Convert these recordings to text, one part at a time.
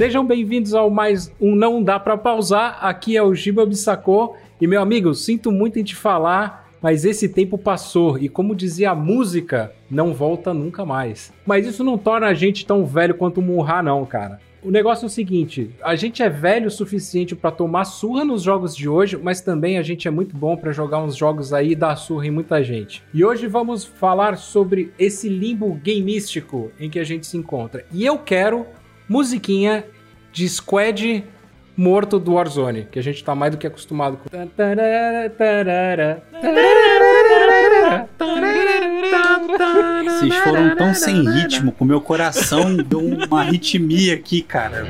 Sejam bem-vindos ao mais um Não Dá Pra Pausar. Aqui é o Giba Bissacô. E, meu amigo, sinto muito em te falar, mas esse tempo passou. E como dizia a música, não volta nunca mais. Mas isso não torna a gente tão velho quanto o Murra, não, cara. O negócio é o seguinte: a gente é velho o suficiente para tomar surra nos jogos de hoje, mas também a gente é muito bom para jogar uns jogos aí e dar surra em muita gente. E hoje vamos falar sobre esse limbo gameístico em que a gente se encontra. E eu quero musiquinha de squad morto do Warzone, que a gente tá mais do que acostumado com. Vocês foram tão sem ritmo, com meu coração deu uma arritmia aqui, cara.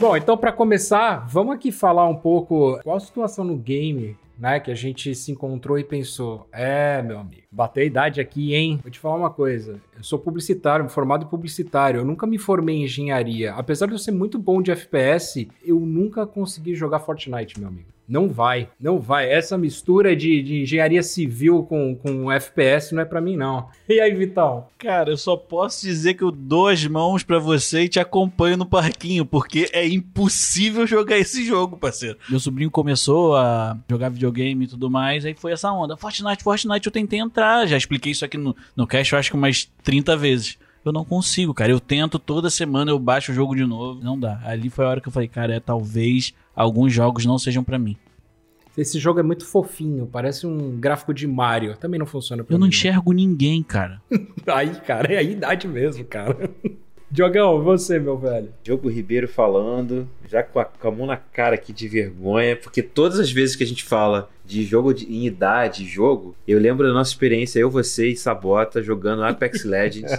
Bom, então para começar, vamos aqui falar um pouco qual a situação no game né? Que a gente se encontrou e pensou: é, meu amigo, bateu a idade aqui, hein? Vou te falar uma coisa. Eu sou publicitário, formado em publicitário. Eu nunca me formei em engenharia. Apesar de eu ser muito bom de FPS, eu nunca consegui jogar Fortnite, meu amigo. Não vai, não vai. Essa mistura de, de engenharia civil com, com FPS não é para mim, não. E aí, Vitão? Cara, eu só posso dizer que eu dou as mãos para você e te acompanho no parquinho, porque é impossível jogar esse jogo, parceiro. Meu sobrinho começou a jogar videogame e tudo mais, aí foi essa onda. Fortnite, Fortnite, eu tentei entrar. Já expliquei isso aqui no, no cast, eu acho que umas 30 vezes. Eu não consigo, cara. Eu tento toda semana, eu baixo o jogo de novo. Não dá. Ali foi a hora que eu falei, cara, é, talvez alguns jogos não sejam para mim. Esse jogo é muito fofinho, parece um gráfico de Mario. Também não funciona pra Eu mim. não enxergo ninguém, cara. Aí, cara, é a idade mesmo, cara. Diogão, você, meu velho. Diogo Ribeiro falando, já com a, com a mão na cara aqui de vergonha, porque todas as vezes que a gente fala de jogo de, em idade, jogo, eu lembro da nossa experiência, eu, você e Sabota jogando Apex Legends.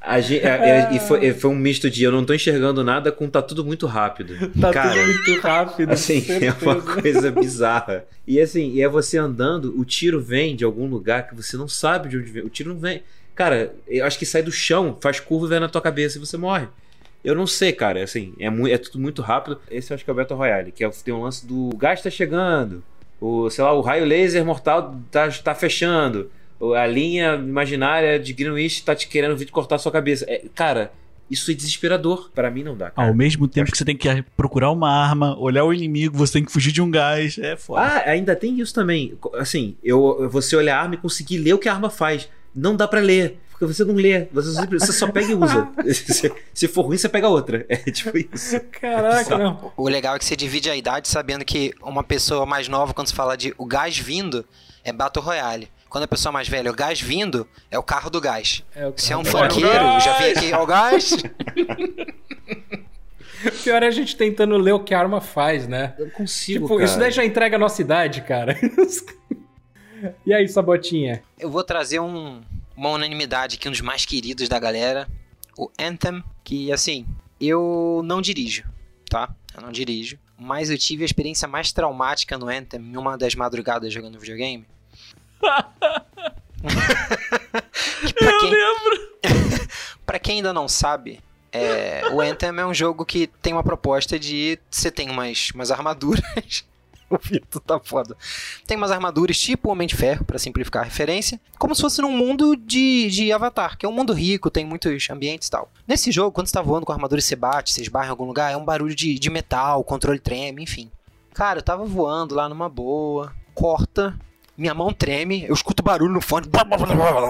A gente, é, é, e foi, foi, um misto de eu não tô enxergando nada com tá tudo muito rápido. Tá Cara, tudo muito rápido. Assim, é uma coisa bizarra. E assim, e é você andando, o tiro vem de algum lugar que você não sabe de onde vem. O tiro não vem. Cara, eu acho que sai do chão, faz curva e vem na tua cabeça e você morre. Eu não sei, cara. Assim, é, muito, é tudo muito rápido. Esse eu acho que é o Battle Royale, que é, tem um lance do o gás tá chegando. O, sei lá, o raio laser mortal tá, tá fechando a linha imaginária de Greenwich tá te querendo vir cortar sua cabeça. É, cara, isso é desesperador. Para mim não dá. Cara. Ao mesmo tempo que você tem que procurar uma arma, olhar o inimigo, você tem que fugir de um gás. É foda. Ah, ainda tem isso também. Assim, eu, você olhar a arma e conseguir ler o que a arma faz. Não dá para ler. Porque você não lê, você só, você só pega e usa. se, se, for ruim, você pega outra. É tipo isso. Caraca, não. O legal é que você divide a idade sabendo que uma pessoa mais nova, quando se fala de o gás vindo, é Battle Royale. Quando a pessoa mais velha, o gás vindo, é o carro do gás. É Se é um funkeiro, já vem aqui, ó o gás. Pior é a gente tentando ler o que a arma faz, né? Eu consigo, tipo, cara. isso daí já entrega a nossa idade, cara. e aí, Sabotinha? Eu vou trazer um, uma unanimidade aqui, um dos mais queridos da galera. O Anthem, que, assim, eu não dirijo, tá? Eu não dirijo. Mas eu tive a experiência mais traumática no Anthem em uma das madrugadas jogando videogame. Eu quem... lembro. pra quem ainda não sabe, é, o Anthem é um jogo que tem uma proposta de você tem umas, umas armaduras. o Vitor tá foda. Tem umas armaduras tipo Homem de Ferro, para simplificar a referência, como se fosse num mundo de, de Avatar, que é um mundo rico, tem muitos ambientes e tal. Nesse jogo, quando você tá voando com a armadura e você bate, você esbarra em algum lugar, é um barulho de, de metal, o controle treme, enfim. Cara, eu tava voando lá numa boa, corta, minha mão treme, eu escuto barulho no fone,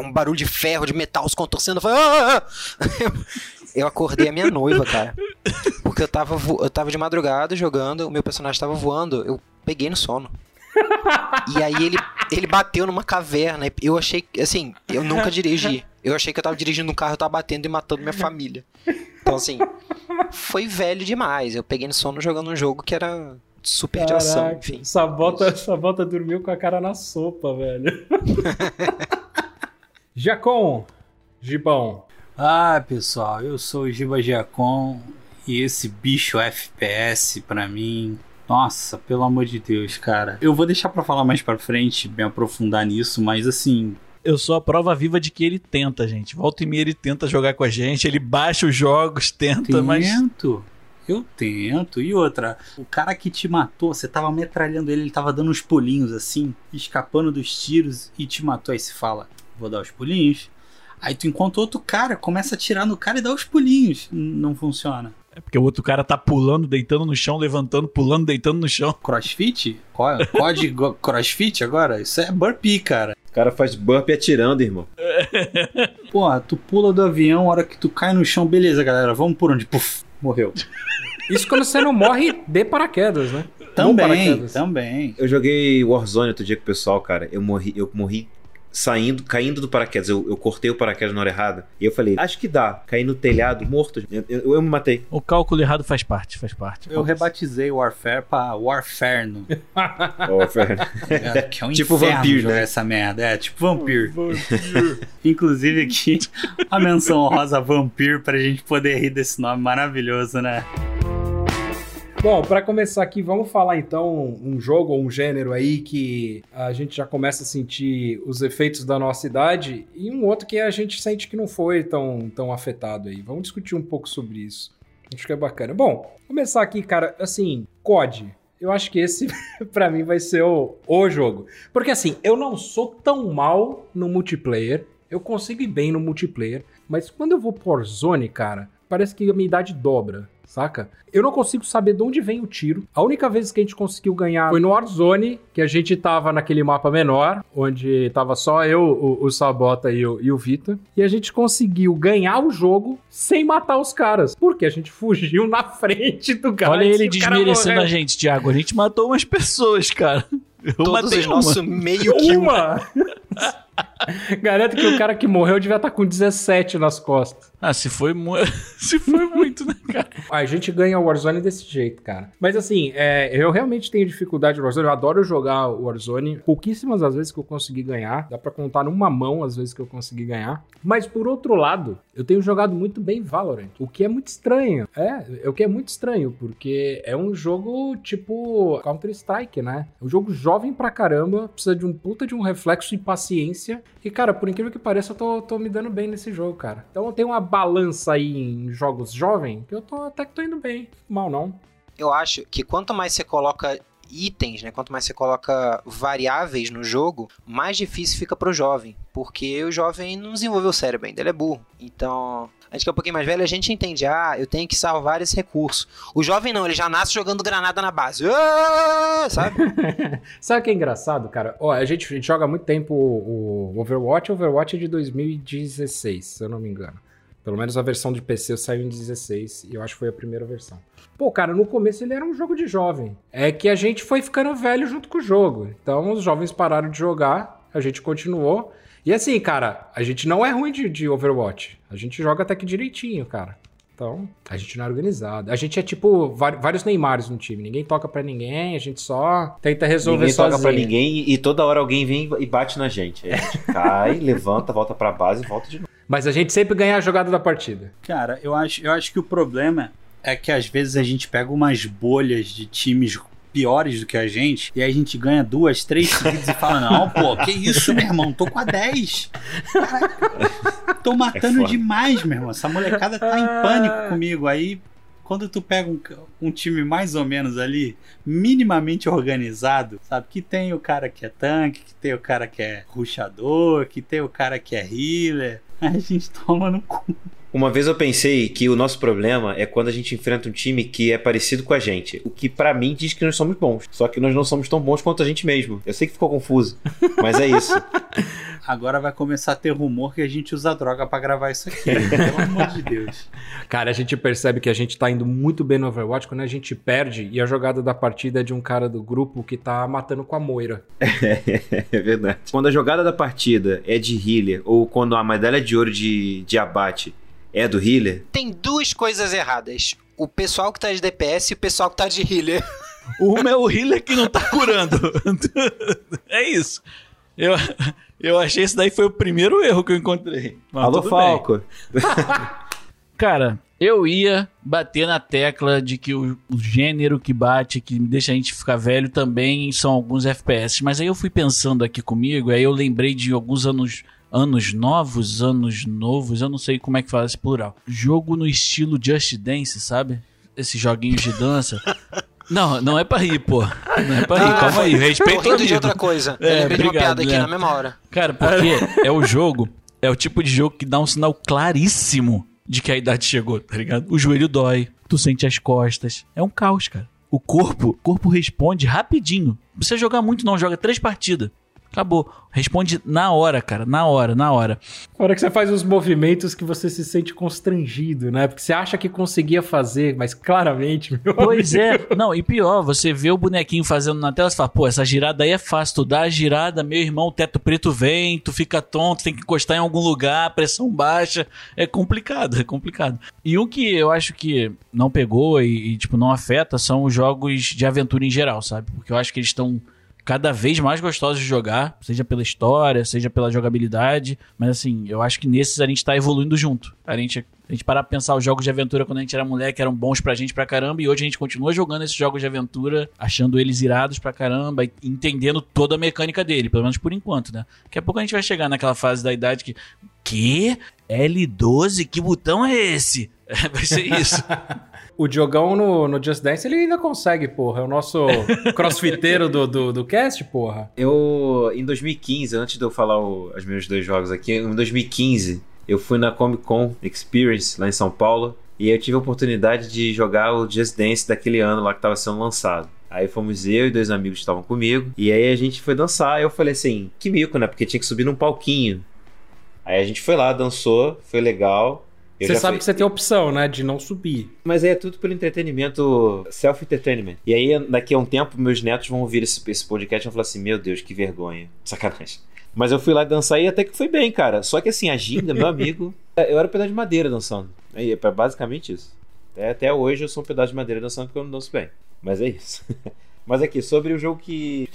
um barulho de ferro, de metal se contorcendo. Eu, falei, ah, ah. eu acordei a minha noiva, cara. Porque eu tava, eu tava de madrugada jogando, o meu personagem tava voando, eu peguei no sono. E aí ele, ele bateu numa caverna. Eu achei, assim, eu nunca dirigi. Eu achei que eu tava dirigindo um carro, eu tava batendo e matando minha família. Então, assim, foi velho demais. Eu peguei no sono jogando um jogo que era super Caraca, de ação, enfim. Sabota, Sabota dormiu com a cara na sopa, velho. Jacon, Gibão. Ah, pessoal, eu sou o Giba Giacom e esse bicho FPS pra mim. Nossa, pelo amor de Deus, cara. Eu vou deixar para falar mais para frente, me aprofundar nisso, mas assim, eu sou a prova viva de que ele tenta, gente. Volta e meia ele tenta jogar com a gente, ele baixa os jogos, tenta, tento, mas. Eu tento. E outra, o cara que te matou, você tava metralhando ele, ele tava dando uns pulinhos assim, escapando dos tiros e te matou. Aí se fala, vou dar os pulinhos. Aí tu encontra outro cara, começa a atirar no cara e dá os pulinhos. Não funciona. É porque o outro cara tá pulando, deitando no chão, levantando, pulando, deitando no chão. Crossfit? Qual- Código crossfit agora? Isso é burpee, cara. O cara faz burp atirando, irmão. Porra, tu pula do avião, a hora que tu cai no chão, beleza, galera, vamos por onde? Puf, morreu. Isso quando você não morre de paraquedas, né? Também, paraquedas. também. Eu joguei Warzone outro dia com o pessoal, cara. Eu morri, eu morri saindo, caindo do paraquedas. Eu, eu cortei o paraquedas na hora errada. E eu falei, acho que dá. Caí no telhado, morto. Eu, eu, eu me matei. O cálculo errado faz parte, faz parte. Eu rebatizei Warfare pra Warfarno. Ó, Fer. É, que é um Tipo Vampiro, né? essa merda. É, tipo Vampir. Inclusive aqui, a menção rosa Vampir pra gente poder rir desse nome maravilhoso, né? Bom, pra começar aqui, vamos falar então um jogo ou um gênero aí que a gente já começa a sentir os efeitos da nossa idade e um outro que a gente sente que não foi tão, tão afetado aí. Vamos discutir um pouco sobre isso. Acho que é bacana. Bom, começar aqui, cara, assim, COD. Eu acho que esse, pra mim, vai ser o, o jogo. Porque, assim, eu não sou tão mal no multiplayer. Eu consigo ir bem no multiplayer. Mas quando eu vou por zone, cara, parece que a minha idade dobra, saca? Eu não consigo saber de onde vem o tiro. A única vez que a gente conseguiu ganhar foi no Warzone, que a gente tava naquele mapa menor, onde tava só eu, o, o Sabota e o, e o Vita. E a gente conseguiu ganhar o jogo sem matar os caras. Porque a gente fugiu na frente do cara. Olha ele desmerecendo a gente, Thiago. A gente matou umas pessoas, cara. Eu Todos matei os nossos meio kill. Uma! Garanto que o cara que morreu devia estar com 17 nas costas. Ah, se foi, mu... se foi muito, né, cara? A gente ganha o Warzone desse jeito, cara. Mas assim, é, eu realmente tenho dificuldade no Warzone. Eu adoro jogar o Warzone. Pouquíssimas as vezes que eu consegui ganhar. Dá pra contar numa mão as vezes que eu consegui ganhar. Mas por outro lado, eu tenho jogado muito bem Valorant. O que é muito estranho. É, é o que é muito estranho, porque é um jogo tipo Counter-Strike, né? É um jogo jovem pra caramba. Precisa de um puta de um reflexo e paciência. E, cara, por incrível que pareça, eu tô, tô me dando bem nesse jogo, cara. Então tenho uma balança aí em jogos jovem que eu tô até que tô indo bem. Mal não. Eu acho que quanto mais você coloca itens, né? Quanto mais você coloca variáveis no jogo, mais difícil fica pro jovem. Porque o jovem não desenvolveu o cérebro ainda, ele é burro. Então, a gente que é um pouquinho mais velho, a gente entende, ah, eu tenho que salvar esse recurso. O jovem não, ele já nasce jogando granada na base. Ah! Sabe? Sabe o que é engraçado, cara? Ó, a gente, a gente joga muito tempo o, o Overwatch. O Overwatch é de 2016, se eu não me engano. Pelo menos a versão de PC saiu em 16 e eu acho que foi a primeira versão. Pô, cara, no começo ele era um jogo de jovem. É que a gente foi ficando velho junto com o jogo. Então os jovens pararam de jogar, a gente continuou. E assim, cara, a gente não é ruim de, de Overwatch. A gente joga até que direitinho, cara. Então, a gente não é organizado. A gente é tipo vários Neymares no time. Ninguém toca pra ninguém, a gente só tenta resolver Ninguém toca sozinho. pra ninguém e toda hora alguém vem e bate na gente. Aí a gente cai, levanta, volta pra base e volta de novo. Mas a gente sempre ganha a jogada da partida. Cara, eu acho, eu acho que o problema é que às vezes a gente pega umas bolhas de times piores do que a gente, e aí a gente ganha duas, três seguidas e fala: Não, pô, que isso, meu irmão? Tô com a 10. Caraca, tô matando foda. demais, meu irmão. Essa molecada tá em pânico comigo. Aí, quando tu pega um, um time mais ou menos ali, minimamente organizado, sabe? Que tem o cara que é tanque, que tem o cara que é ruxador, que tem o cara que é healer. A gente toma no cu. Uma vez eu pensei que o nosso problema é quando a gente enfrenta um time que é parecido com a gente. O que pra mim diz que nós somos bons. Só que nós não somos tão bons quanto a gente mesmo. Eu sei que ficou confuso, mas é isso. Agora vai começar a ter rumor que a gente usa droga pra gravar isso aqui. Pelo amor de Deus. Cara, a gente percebe que a gente tá indo muito bem no Overwatch quando a gente perde e a jogada da partida é de um cara do grupo que tá matando com a moira. É verdade. Quando a jogada da partida é de healer, ou quando a medalha de ouro de, de abate é do healer, Tem duas coisas erradas. O pessoal que tá de DPS e o pessoal que tá de healer. O meu healer que não tá curando. é isso. Eu, eu achei esse daí foi o primeiro erro que eu encontrei. Mas alô. Falco. Cara, eu ia bater na tecla de que o, o gênero que bate, que deixa a gente ficar velho também são alguns FPS. Mas aí eu fui pensando aqui comigo, aí eu lembrei de alguns anos. Anos novos, anos novos, eu não sei como é que fala esse plural. Jogo no estilo Just Dance, sabe? Esses joguinhos de dança. Não, não é pra rir, pô. Não é pra rir, calma aí, Tô respeita o rindo de outra coisa. É, eu lembrei de uma obrigado, piada aqui né? na mesma hora. Cara, porque é o jogo é o tipo de jogo que dá um sinal claríssimo de que a idade chegou, tá ligado? O joelho dói, tu sente as costas. É um caos, cara. O corpo, o corpo responde rapidinho. Não precisa jogar muito, não. Joga três partidas. Acabou. Responde na hora, cara. Na hora, na hora. A hora que você faz os movimentos que você se sente constrangido, né? Porque você acha que conseguia fazer, mas claramente, meu Pois amigo. é. Não, e pior, você vê o bonequinho fazendo na tela, você fala, pô, essa girada aí é fácil. Tu dá a girada, meu irmão, o teto preto vem, tu fica tonto, tem que encostar em algum lugar, pressão baixa. É complicado, é complicado. E um que eu acho que não pegou e, e, tipo, não afeta são os jogos de aventura em geral, sabe? Porque eu acho que eles estão cada vez mais gostosos de jogar, seja pela história, seja pela jogabilidade, mas assim, eu acho que nesses a gente tá evoluindo junto. A gente, a gente parar pra pensar os jogos de aventura quando a gente era moleque eram bons pra gente pra caramba, e hoje a gente continua jogando esses jogos de aventura, achando eles irados pra caramba, e entendendo toda a mecânica dele, pelo menos por enquanto, né? Daqui a pouco a gente vai chegar naquela fase da idade que. Que? L12? Que botão é esse? vai ser isso. O Diogão no, no Just Dance, ele ainda consegue, porra. É o nosso crossfiteiro do, do, do cast, porra. Eu, em 2015, antes de eu falar o- os meus dois jogos aqui, em 2015, eu fui na Comic Con Experience, lá em São Paulo, e eu tive a oportunidade de jogar o Just Dance daquele ano lá que estava sendo lançado. Aí fomos eu e dois amigos que estavam comigo, e aí a gente foi dançar, e eu falei assim, que mico, né? Porque tinha que subir num palquinho. Aí a gente foi lá, dançou, foi legal. Eu você sabe fui- que você tem a opção, né? De não subir. mas aí é tudo pelo entretenimento, self-entertainment. E aí, daqui a um tempo, meus netos vão ouvir esse, esse podcast e vão falar assim: Meu Deus, que vergonha. Sacanagem. Mas eu fui lá dançar e até que foi bem, cara. Só que assim, a ginga, meu amigo, eu era um pedaço de madeira dançando. Aí, é basicamente isso. Até, até hoje eu sou um pedaço de madeira dançando porque eu não danço bem. Mas é isso. Mas aqui, sobre o jogo que.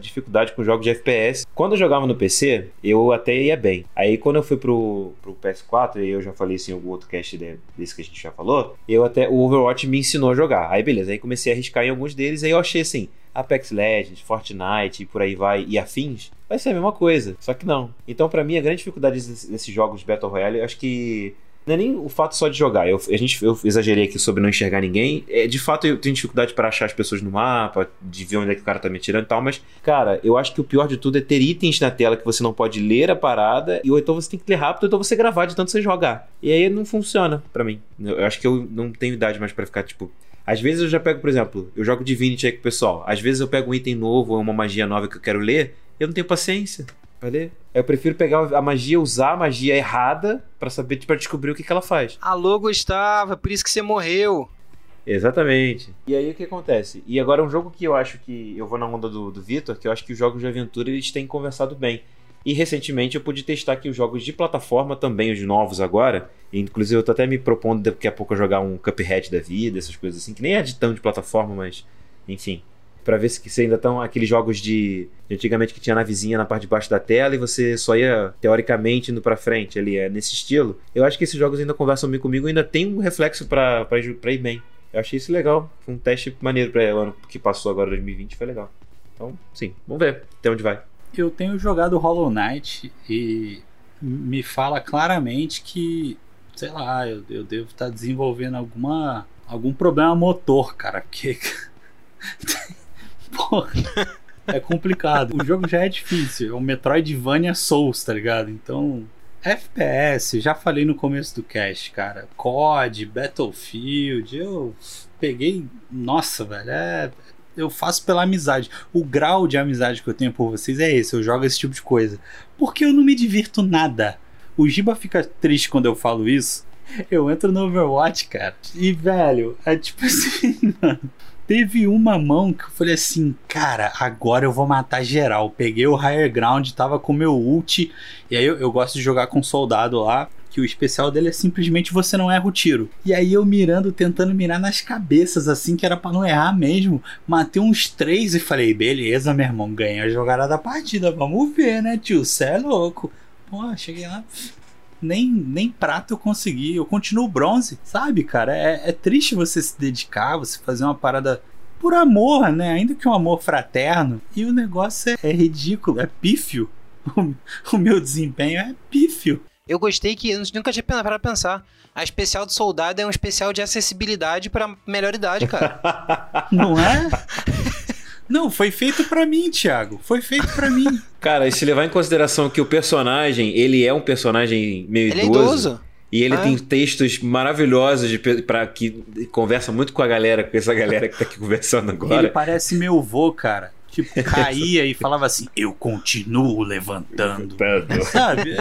Dificuldade, com jogos de FPS. Quando eu jogava no PC, eu até ia bem. Aí quando eu fui pro, pro PS4, e eu já falei isso em algum outro cast de- desse que a gente já falou, eu até. O Overwatch me ensinou a jogar. Aí beleza, aí comecei a arriscar em alguns deles, aí eu achei assim. Apex Legends, Fortnite e por aí vai, e afins, vai ser a mesma coisa. Só que não. Então, pra mim, a grande dificuldade desses jogos de Battle Royale, eu acho que não é nem o fato só de jogar. Eu, a gente, eu exagerei aqui sobre não enxergar ninguém. É, de fato, eu tenho dificuldade para achar as pessoas no mapa, de ver onde é que o cara tá me atirando e tal. Mas, cara, eu acho que o pior de tudo é ter itens na tela que você não pode ler a parada. E ou então você tem que ler rápido, ou então você gravar de tanto você jogar. E aí não funciona pra mim. Eu acho que eu não tenho idade mais pra ficar, tipo. Às vezes eu já pego, por exemplo, eu jogo Divinity aí com o pessoal. Às vezes eu pego um item novo ou uma magia nova que eu quero ler. Eu não tenho paciência ler. Eu prefiro pegar a magia, usar a magia errada pra saber, para descobrir o que, que ela faz. Alô, Gustavo, é por isso que você morreu. Exatamente. E aí o que acontece? E agora um jogo que eu acho que eu vou na onda do, do Vitor, que eu acho que os jogos de aventura eles têm conversado bem. E recentemente eu pude testar aqui os jogos de plataforma também, os novos agora. Inclusive eu tô até me propondo daqui a pouco jogar um Cuphead da vida, essas coisas assim, que nem é de tão de plataforma, mas enfim. Pra ver se, se ainda estão aqueles jogos de, de antigamente que tinha na vizinha na parte de baixo da tela e você só ia teoricamente indo pra frente ali, é nesse estilo. Eu acho que esses jogos ainda conversam bem comigo, ainda tem um reflexo pra, ir- bem. Eu achei isso legal. Foi um teste maneiro para o ano que passou agora, 2020, foi legal. Então, sim, vamos ver até onde vai. Eu tenho jogado Hollow Knight e me fala claramente que, sei lá, eu, eu devo estar desenvolvendo alguma algum problema motor, cara, porque porra, é complicado. O jogo já é difícil, é um Metroidvania Souls, tá ligado? Então, FPS, já falei no começo do cast, cara. COD, Battlefield, eu peguei, nossa, velho, é eu faço pela amizade. O grau de amizade que eu tenho por vocês é esse. Eu jogo esse tipo de coisa. Porque eu não me divirto nada. O Giba fica triste quando eu falo isso. Eu entro no Overwatch, cara. E, velho, é tipo assim, mano. Teve uma mão que eu falei assim, cara, agora eu vou matar geral. Peguei o higher ground, tava com meu ult. E aí eu, eu gosto de jogar com um soldado lá que o especial dele é simplesmente você não erra o tiro. E aí eu mirando, tentando mirar nas cabeças, assim, que era pra não errar mesmo. Matei uns três e falei, beleza, meu irmão, ganha a jogada da partida. Vamos ver, né, tio? Cê é louco. Pô, cheguei lá. Nem, nem prata eu consegui. Eu continuo bronze, sabe, cara? É, é triste você se dedicar, você fazer uma parada por amor, né? Ainda que um amor fraterno. E o negócio é, é ridículo, é pífio. O, o meu desempenho é pífio. Eu gostei que eu nunca tinha parado pra pensar. A especial do soldado é um especial de acessibilidade pra melhor idade, cara. Não é? Não, foi feito pra mim, Thiago. Foi feito pra mim. Cara, e se levar em consideração que o personagem, ele é um personagem meio Ele é idoso. idoso. E ele Ah. tem textos maravilhosos pra, que conversa muito com a galera, com essa galera que tá aqui conversando Ele agora. parece meu vô, cara. Tipo, caía e falava assim: Eu continuo levantando. Sabe?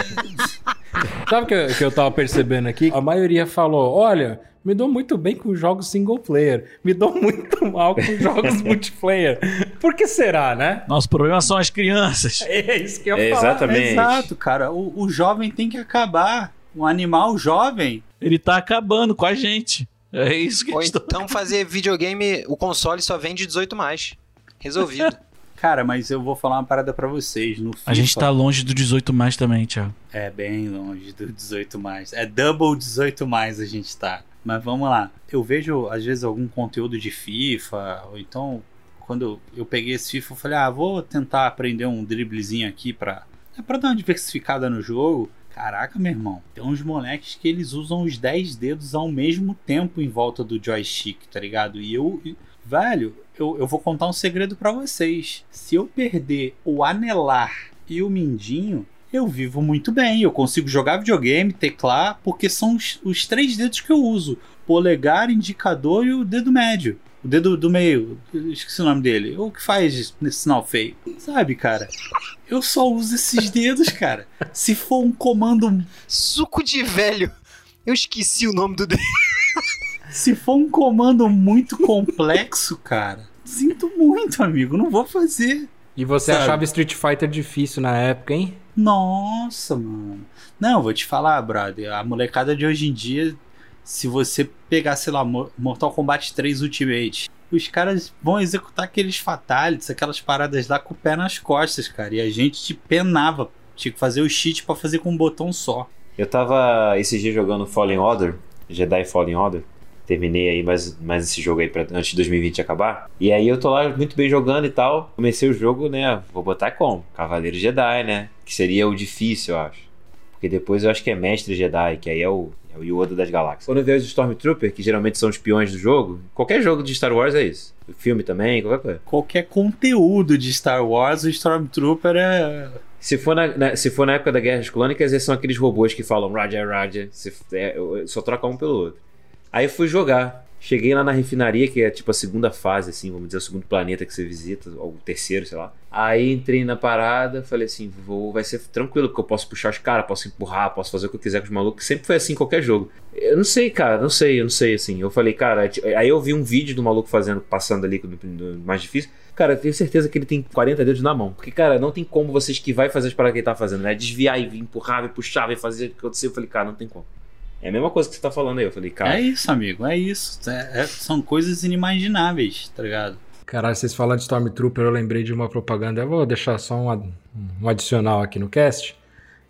Sabe o que, eu- que eu tava percebendo aqui? A maioria falou: olha, me dou muito bem com jogos single player, me dou muito mal com jogos multiplayer. Por que será, né? Nosso problema são as crianças. É isso que eu É, falar. exatamente. Exato, cara. O, o jovem tem que acabar. Um animal jovem. Ele tá acabando com a gente. É isso que Ou estou... então fazer videogame, o console só vende 18 mais. Resolvido. Cara, mas eu vou falar uma parada pra vocês. No FIFA, A gente tá longe do 18 mais também, Thiago. É bem longe do 18 mais. É double 18 mais a gente tá. Mas vamos lá. Eu vejo às vezes algum conteúdo de FIFA, ou então quando eu, peguei esse FIFA, eu falei: "Ah, vou tentar aprender um driblezinho aqui pra é para dar uma diversificada no jogo". Caraca, meu irmão. Tem uns moleques que eles usam os 10 dedos ao mesmo tempo em volta do joystick, tá ligado? E eu velho, eu, eu vou contar um segredo pra vocês. Se eu perder o anelar e o mindinho, eu vivo muito bem. Eu consigo jogar videogame, teclar, porque são os, os três dedos que eu uso: polegar, indicador e o dedo médio. O dedo do meio, esqueci o nome dele. O que faz nesse sinal feio? Sabe, cara? Eu só uso esses dedos, cara. Se for um comando. Suco de velho. Eu esqueci o nome do dele. Se for um comando muito complexo, cara. Sinto muito, amigo. Não vou fazer. E você Sabe? achava Street Fighter difícil na época, hein? Nossa, mano. Não, vou te falar, brother. A molecada de hoje em dia, se você pegar, sei lá, Mo- Mortal Kombat 3 Ultimate, os caras vão executar aqueles fatalities, aquelas paradas lá com o pé nas costas, cara. E a gente te penava. Tinha que fazer o cheat pra fazer com um botão só. Eu tava esses dias jogando Fallen Order, Jedi Fallen Order. Terminei aí mais, mais esse jogo aí pra, antes de 2020 acabar. E aí eu tô lá muito bem jogando e tal. Comecei o jogo, né? Vou botar como? Cavaleiro Jedi, né? Que seria o difícil, eu acho. Porque depois eu acho que é Mestre Jedi, que aí é o, é o Yoda das galáxias. Quando veio os Stormtrooper, que geralmente são os peões do jogo, qualquer jogo de Star Wars é isso. O filme também, qualquer coisa. Qualquer conteúdo de Star Wars, o Stormtrooper é. Se for, na, na- se for na época da Guerras Clônicas, esses são aqueles robôs que falam Raja Raja. Se, é, eu- só troca um pelo outro. Aí eu fui jogar. Cheguei lá na refinaria, que é tipo a segunda fase, assim, vamos dizer, o segundo planeta que você visita, ou o terceiro, sei lá. Aí entrei na parada, falei assim, vou, vai ser tranquilo, porque eu posso puxar os caras, posso empurrar, posso fazer o que eu quiser com os malucos. Sempre foi assim em qualquer jogo. Eu não sei, cara, não sei, eu não sei, assim. Eu falei, cara, aí eu vi um vídeo do maluco fazendo, passando ali no, mais difícil. Cara, eu tenho certeza que ele tem 40 dedos na mão. Porque, cara, não tem como você esquivar e fazer as paradas que ele tá fazendo, né? Desviar e empurrar, e puxar, e fazer o que acontecer. Eu falei, cara, não tem como. É a mesma coisa que você tá falando aí. Eu falei, cara. É isso, amigo, é isso. É- é- são coisas inimagináveis, tá ligado? Caralho, vocês falando de Stormtrooper, eu lembrei de uma propaganda. Eu vou deixar só um, um adicional aqui no cast.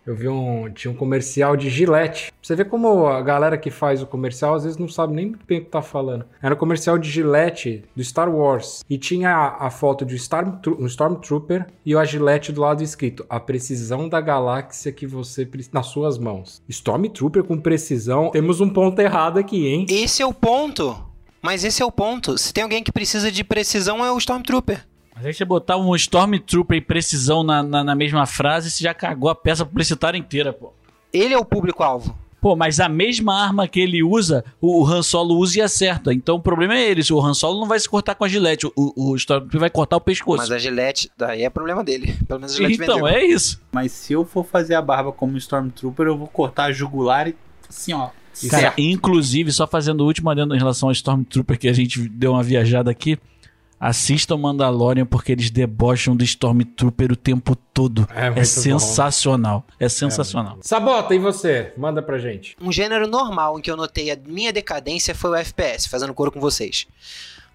Eu vi um. Tinha um comercial de Gillette. Você vê como a galera que faz o comercial às vezes não sabe nem bem o que tá falando. Era um comercial de Gillette do Star Wars. E tinha a, a foto de Stormtro- um Stormtrooper e a Gillette do lado escrito: A precisão da galáxia que você precisa. nas suas mãos. Stormtrooper com precisão. Temos um ponto errado aqui, hein? Esse é o ponto. Mas esse é o ponto. Se tem alguém que precisa de precisão, é o Stormtrooper. Mas aí você botar um Stormtrooper e precisão na, na, na mesma frase, você já cagou a peça publicitária inteira, pô. Ele é o público-alvo. Pô, mas a mesma arma que ele usa, o, Han Solo usa e acerta. Então o problema é ele. O Han Solo não vai se cortar com a gilete. O, o Stormtrooper vai cortar o pescoço. Mas a Gillette, daí é problema dele. Pelo menos a Gillette Então, vendeu. é isso. Mas se eu for fazer a barba como Stormtrooper, eu vou cortar a jugular e assim, ó. Cara, certo. inclusive, só fazendo o último adendo em relação ao Stormtrooper, que a gente deu uma viajada aqui. Assistam Mandalorian porque eles debocham do Stormtrooper o tempo todo. É É, muito sensacional. É sensacional. Sabota, e você? Manda pra gente. Um gênero normal em que eu notei a minha decadência foi o FPS, fazendo coro com vocês.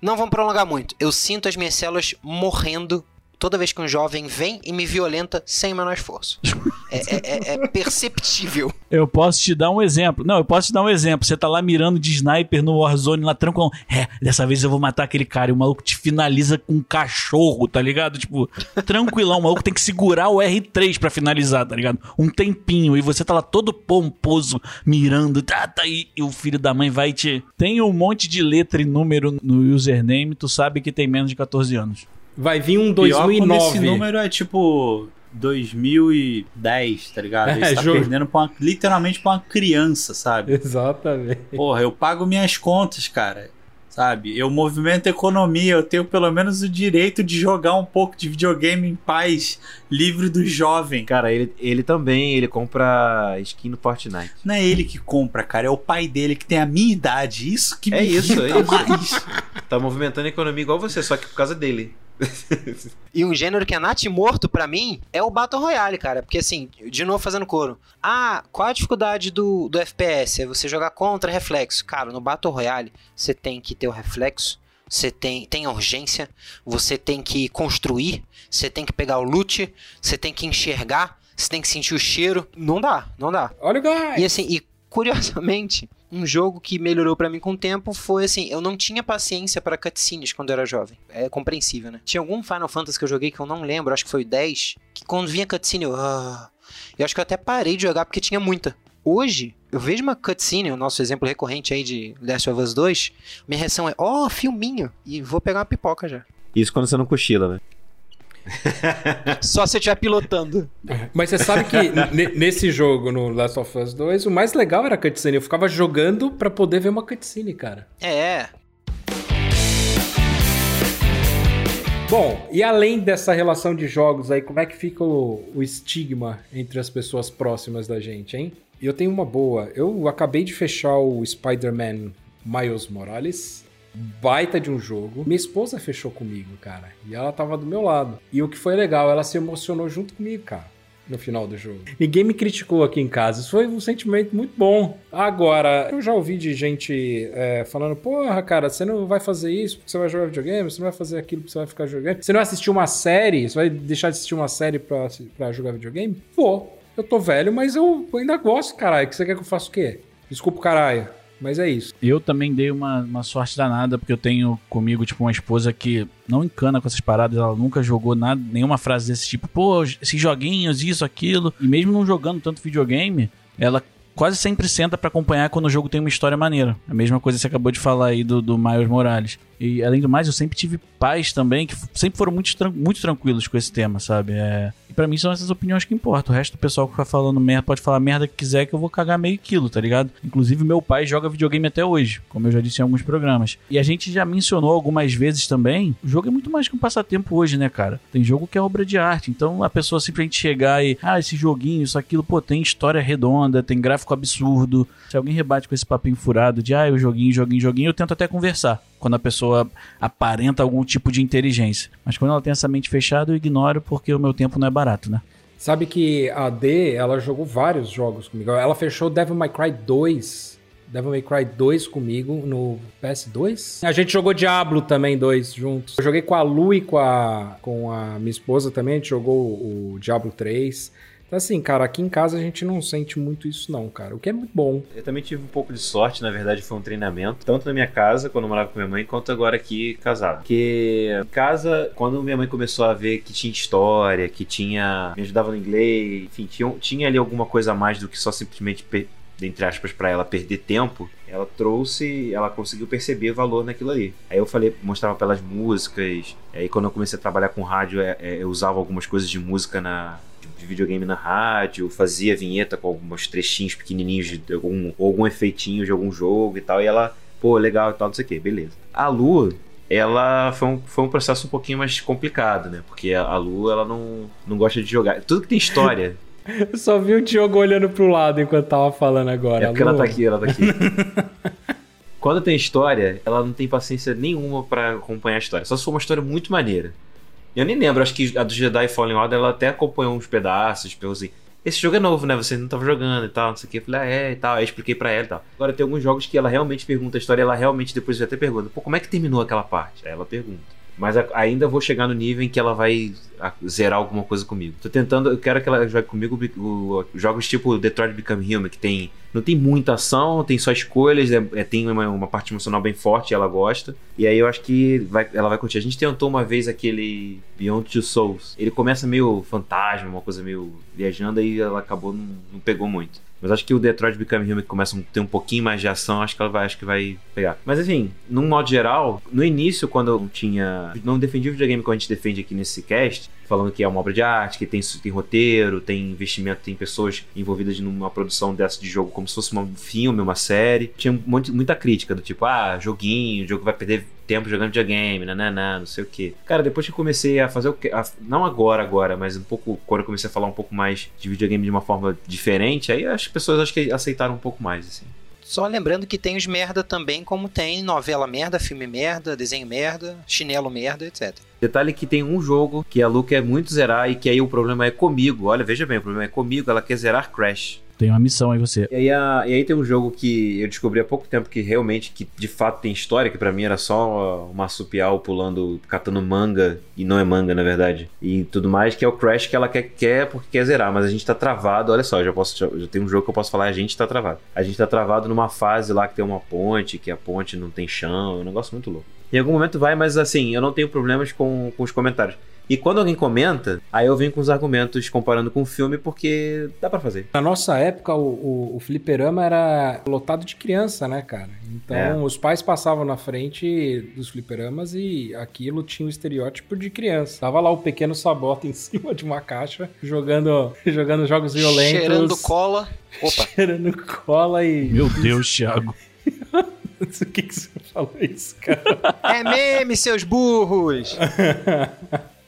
Não vamos prolongar muito. Eu sinto as minhas células morrendo toda vez que um jovem vem e me violenta sem o menor esforço. É, é- é- é perceptível. Eu posso te dar um exemplo. Não, eu posso te dar um exemplo. Você tá lá mirando de sniper no Warzone lá tranquilo. É, dessa vez eu vou matar aquele cara. E o maluco te finaliza com um cachorro, tá ligado? Tipo, tranquilão. O maluco tem que segurar o R3 pra finalizar, tá ligado? Um tempinho. E você tá lá todo pomposo, mirando. Tá, tá, e, e o filho da mãe vai te. Tem um monte de letra e número no username. Tu sabe que tem menos de 14 anos. Vai vir um Pior quando 2009. esse número é tipo 2010, tá ligado? É, você tá jogo. perdendo pra uma- literalmente pra uma criança, sabe? Exatamente. Porra, eu pago minhas contas, cara. Sabe? Eu movimento a economia, eu tenho pelo menos o direito de jogar um pouco de videogame em paz, livre do jovem. Cara, ele, ele também, ele compra skin no Fortnite. Não é ele que compra, cara, é o pai dele que tem a minha idade. Isso que É me isso, é isso. mais. Tá movimentando a economia igual você, só que por causa dele. E um gênero que é nat morto pra mim é o Battle Royale, cara. Porque assim, de novo fazendo coro. Ah, qual a dificuldade do, do FPS? É você jogar contra reflexo. Cara, no Battle Royale, você tem que ter o reflexo. Você tem, tem urgência, você tem que construir, você tem que pegar o loot, você tem que enxergar, você tem que sentir o cheiro. Não dá, não dá. Olha o. E assim, e curiosamente, um jogo que melhorou pra mim com o tempo foi assim, eu não tinha paciência pra cutscenes quando eu era jovem. É compreensível, né? Tinha algum Final Fantasy que eu joguei que eu não lembro, acho que foi o 10, que quando vinha cutscene eu, ah, eu acho que eu até parei de jogar porque tinha muita. Hoje, eu vejo uma cutscene, o nosso exemplo recorrente aí de Last of Us 2, minha reação é, ó, oh, filminho, e vou pegar uma pipoca já. Isso quando você não cochila, né? Só se eu estiver pilotando. Mas você sabe que ne- nesse jogo, no Last of Us 2, o mais legal era a cutscene. Eu ficava jogando pra poder ver uma cutscene, cara. É, Bom, e além dessa relação de jogos aí, como é que fica o, o estigma entre as pessoas próximas da gente, hein? Eu tenho uma boa. Eu acabei de fechar o Spider-Man Miles Morales. Baita de um jogo. Minha esposa fechou comigo, cara. E ela tava do meu lado. E o que foi legal, ela se emocionou junto comigo, cara. No final do jogo. Ninguém me criticou aqui em casa. Isso foi um sentimento muito bom. Agora, eu já ouvi de gente é, falando: Porra, cara, você não vai fazer isso porque você vai jogar videogame, você não vai fazer aquilo porque você vai ficar jogando. Você não vai assistir uma série? Você vai deixar de assistir uma série pra, pra jogar videogame? Vou. Eu tô velho, mas eu ainda gosto, caralho. Que você quer que eu faça o quê? Desculpa, caralho. Mas é isso. Eu também dei uma, uma sorte danada, porque eu tenho comigo, tipo, uma esposa que não encana com essas paradas, ela nunca jogou nada, nenhuma frase desse tipo, pô, esses joguinhos, isso, aquilo. E mesmo não jogando tanto videogame, ela quase sempre senta pra acompanhar quando o jogo tem uma história maneira. A mesma coisa que você acabou de falar aí do, do Miles Morales. E além do mais, eu sempre tive pais também que sempre foram muito, muito tranquilos com esse tema, sabe? É... Pra mim são essas opiniões que importam. O resto do pessoal que fica falando merda pode falar merda que quiser que eu vou cagar meio quilo, tá ligado? Inclusive, meu pai joga videogame até hoje, como eu já disse em alguns programas. E a gente já mencionou algumas vezes também, o jogo é muito mais que um passatempo hoje, né, cara? Tem jogo que é obra de arte. Então a pessoa simplesmente chegar e, ah, esse joguinho, isso, aquilo, pô, tem história redonda, tem gráfico absurdo. Se alguém rebate com esse papinho furado de, ah, o joguinho, joguinho, joguinho, eu tento até conversar. Quando a pessoa aparenta algum tipo de inteligência. Mas quando ela tem essa mente fechada, eu ignoro porque o meu tempo não é barato, né? Sabe que a D, ela jogou vários jogos comigo. Ela fechou Devil May Cry 2. Devil May Cry 2 comigo no PS2. A gente jogou Diablo também, dois juntos. Eu joguei com a Lu e com a, com a minha esposa também. A gente jogou o Diablo 3. Então, assim, cara, aqui em casa a gente não sente muito isso, não, cara. O que é muito bom. Eu também tive um pouco de sorte, na verdade foi um treinamento, tanto na minha casa, quando eu morava com minha mãe, quanto agora aqui casado. Porque em casa, quando minha mãe começou a ver que tinha história, que tinha. me ajudava no inglês, enfim, tinha, tinha ali alguma coisa a mais do que só simplesmente. Entre aspas, pra ela perder tempo, ela trouxe, ela conseguiu perceber valor naquilo ali. Aí eu falei, mostrava pelas músicas. Aí quando eu comecei a trabalhar com rádio, é- é, eu usava algumas coisas de música na, de videogame na rádio, fazia vinheta com alguns trechinhos pequenininhos de algum, algum efeitinho de algum jogo e tal, e ela, pô, legal e tal, não sei o que, beleza. A Lu, ela foi um, foi um processo um pouquinho mais complicado, né? Porque a, a Lu, ela não, não gosta de jogar. Tudo que tem história, Eu só vi o Diogo olhando pro lado enquanto tava falando agora. é porque ela Lu. tá aqui, ela tá aqui. Quando tem história, ela não tem paciência nenhuma pra acompanhar a história. Só se for uma história muito maneira. Eu nem lembro, acho que a do Jedi Fallen Order ela até acompanhou uns pedaços, tipo assim. Esse jogo é novo, né? Você não tava jogando e tal, não sei o que. Eu falei, ah, é e tal. Aí expliquei pra ela e tal. Agora tem alguns jogos que ela realmente pergunta a história ela realmente depois até pergunta, pô, como é que terminou aquela parte? Aí ela pergunta. Mas ainda vou chegar no nível em que ela vai zerar alguma coisa comigo. Tô tentando, eu quero que ela jogue comigo o, jogos tipo Detroit Become Human, que tem. Não tem muita ação, tem só escolhas, é, é- tem uma, uma parte emocional bem forte e ela gosta. E aí eu acho que vai- ela vai curtir. A gente tentou uma vez aquele Beyond Two Souls. Ele começa meio fantasma, uma coisa meio viajando, aí ela acabou não, não pegou muito. Mas acho que o Detroit Become Human que começa a ter um pouquinho mais de ação, acho que ela vai, acho que vai pegar. Mas enfim, num modo geral, no início, quando eu tinha. Não defendi o videogame como a gente defende aqui nesse cast, falando que é uma obra de arte, que tem, tem roteiro, tem investimento, tem pessoas envolvidas numa produção dessa de jogo como se fosse um filme, uma série. Tinha muito, muita crítica do tipo, ah, joguinho, o jogo vai perder tempo jogando videogame, nananã, não sei o que. Cara, depois que eu comecei a fazer o que. Não agora, agora, mas um pouco. Quando eu comecei a falar um pouco mais de videogame de uma forma diferente, aí as pessoas acho que aceitaram um pouco mais, assim. Só lembrando que tem os merda também, como tem novela merda, filme merda, desenho merda, chinelo merda, etc. Detalhe que tem um jogo que a Lu quer muito zerar e que aí o problema é comigo. Olha, veja bem, o problema é comigo, ela quer zerar Crash. Tem uma missão aí você. E aí, a, e aí tem um jogo que eu descobri há pouco tempo que realmente, que de fato tem história, que para mim era só uma marsupial pulando, catando manga, e não é manga na verdade, e tudo mais, que é o Crash que ela quer, quer porque quer zerar, mas a gente tá travado, olha só, já posso já, já tem um jogo que eu posso falar, a gente tá travado. A gente tá travado numa fase lá que tem uma ponte, que a ponte não tem chão, é um negócio muito louco. Em algum momento vai, mas assim, eu não tenho problemas com, com os comentários. E quando alguém comenta, aí eu venho com os argumentos comparando com o filme, porque dá para fazer. Na nossa época, o, o, o, fliperama era lotado de criança, né, cara? Então, é. os pais passavam na frente dos fliperamas e aquilo tinha um estereótipo de criança. Tava lá o pequeno sabota em cima de uma caixa, jogando, jogando jogos violentos. Cheirando cola. Opa. Cheirando cola e... Meu Deus, Thiago. o que, que você falou isso, cara? É meme, seus burros!